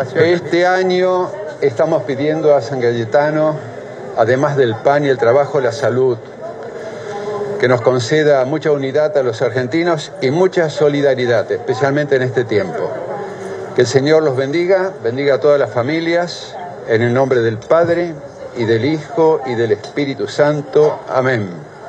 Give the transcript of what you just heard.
Este año estamos pidiendo a San Cayetano, además del pan y el trabajo, la salud, que nos conceda mucha unidad a los argentinos y mucha solidaridad, especialmente en este tiempo. Que el Señor los bendiga, bendiga a todas las familias, en el nombre del Padre y del Hijo y del Espíritu Santo. Amén.